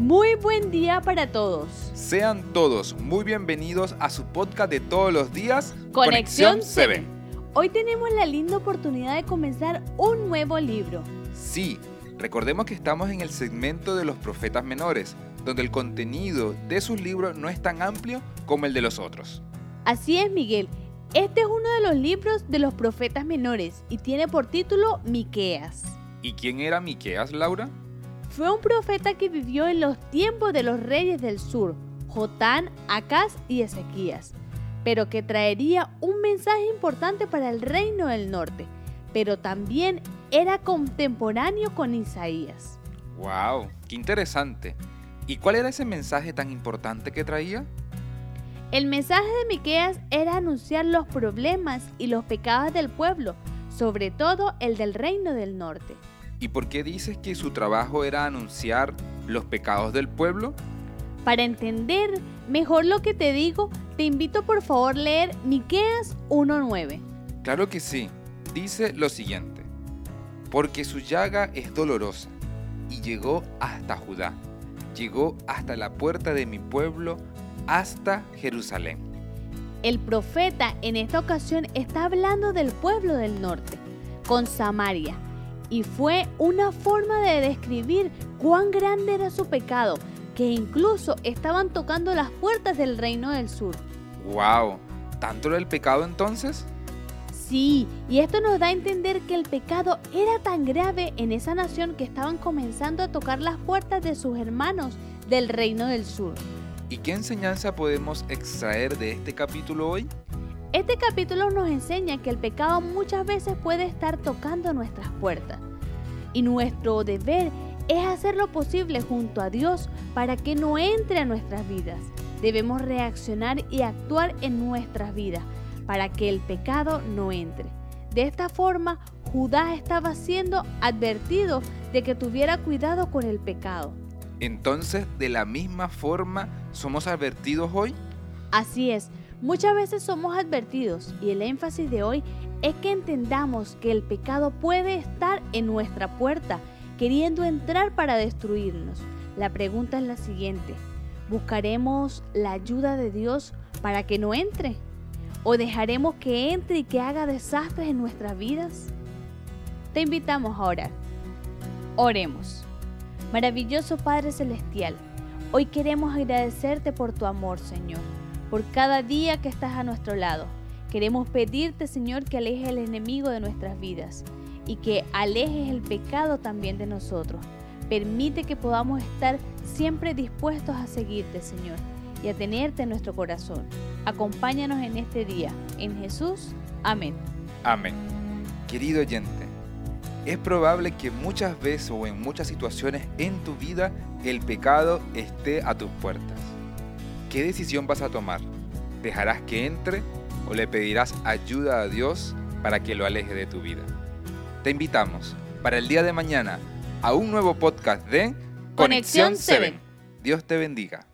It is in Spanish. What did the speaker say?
Muy buen día para todos. Sean todos muy bienvenidos a su podcast de todos los días, Conexión 7. Hoy tenemos la linda oportunidad de comenzar un nuevo libro. Sí, recordemos que estamos en el segmento de los profetas menores, donde el contenido de sus libros no es tan amplio como el de los otros. Así es, Miguel. Este es uno de los libros de los profetas menores y tiene por título Miqueas. ¿Y quién era Miqueas, Laura? Fue un profeta que vivió en los tiempos de los reyes del sur, Jotán, Acaz y Ezequías, pero que traería un mensaje importante para el reino del norte, pero también era contemporáneo con Isaías. ¡Wow! ¡Qué interesante! ¿Y cuál era ese mensaje tan importante que traía? El mensaje de Miqueas era anunciar los problemas y los pecados del pueblo, sobre todo el del reino del norte. ¿Y por qué dices que su trabajo era anunciar los pecados del pueblo? Para entender mejor lo que te digo, te invito por favor a leer Miqueas 1:9. Claro que sí. Dice lo siguiente: Porque su llaga es dolorosa y llegó hasta Judá, llegó hasta la puerta de mi pueblo hasta Jerusalén. El profeta en esta ocasión está hablando del pueblo del norte, con Samaria, y fue una forma de describir cuán grande era su pecado, que incluso estaban tocando las puertas del reino del sur. ¡Wow! ¿Tanto era el pecado entonces? Sí, y esto nos da a entender que el pecado era tan grave en esa nación que estaban comenzando a tocar las puertas de sus hermanos del reino del sur. ¿Y qué enseñanza podemos extraer de este capítulo hoy? Este capítulo nos enseña que el pecado muchas veces puede estar tocando nuestras puertas. Y nuestro deber es hacer lo posible junto a Dios para que no entre a nuestras vidas. Debemos reaccionar y actuar en nuestras vidas para que el pecado no entre. De esta forma, Judá estaba siendo advertido de que tuviera cuidado con el pecado. Entonces, de la misma forma, ¿somos advertidos hoy? Así es, muchas veces somos advertidos y el énfasis de hoy es que entendamos que el pecado puede estar en nuestra puerta, queriendo entrar para destruirnos. La pregunta es la siguiente, ¿buscaremos la ayuda de Dios para que no entre? ¿O dejaremos que entre y que haga desastres en nuestras vidas? Te invitamos a orar. Oremos. Maravilloso Padre Celestial, hoy queremos agradecerte por tu amor, Señor, por cada día que estás a nuestro lado. Queremos pedirte, Señor, que alejes el enemigo de nuestras vidas y que alejes el pecado también de nosotros. Permite que podamos estar siempre dispuestos a seguirte, Señor, y a tenerte en nuestro corazón. Acompáñanos en este día. En Jesús. Amén. Amén. Querido oyente, es probable que muchas veces o en muchas situaciones en tu vida el pecado esté a tus puertas. ¿Qué decisión vas a tomar? ¿Dejarás que entre o le pedirás ayuda a Dios para que lo aleje de tu vida? Te invitamos para el día de mañana a un nuevo podcast de Conexión 7. Dios te bendiga.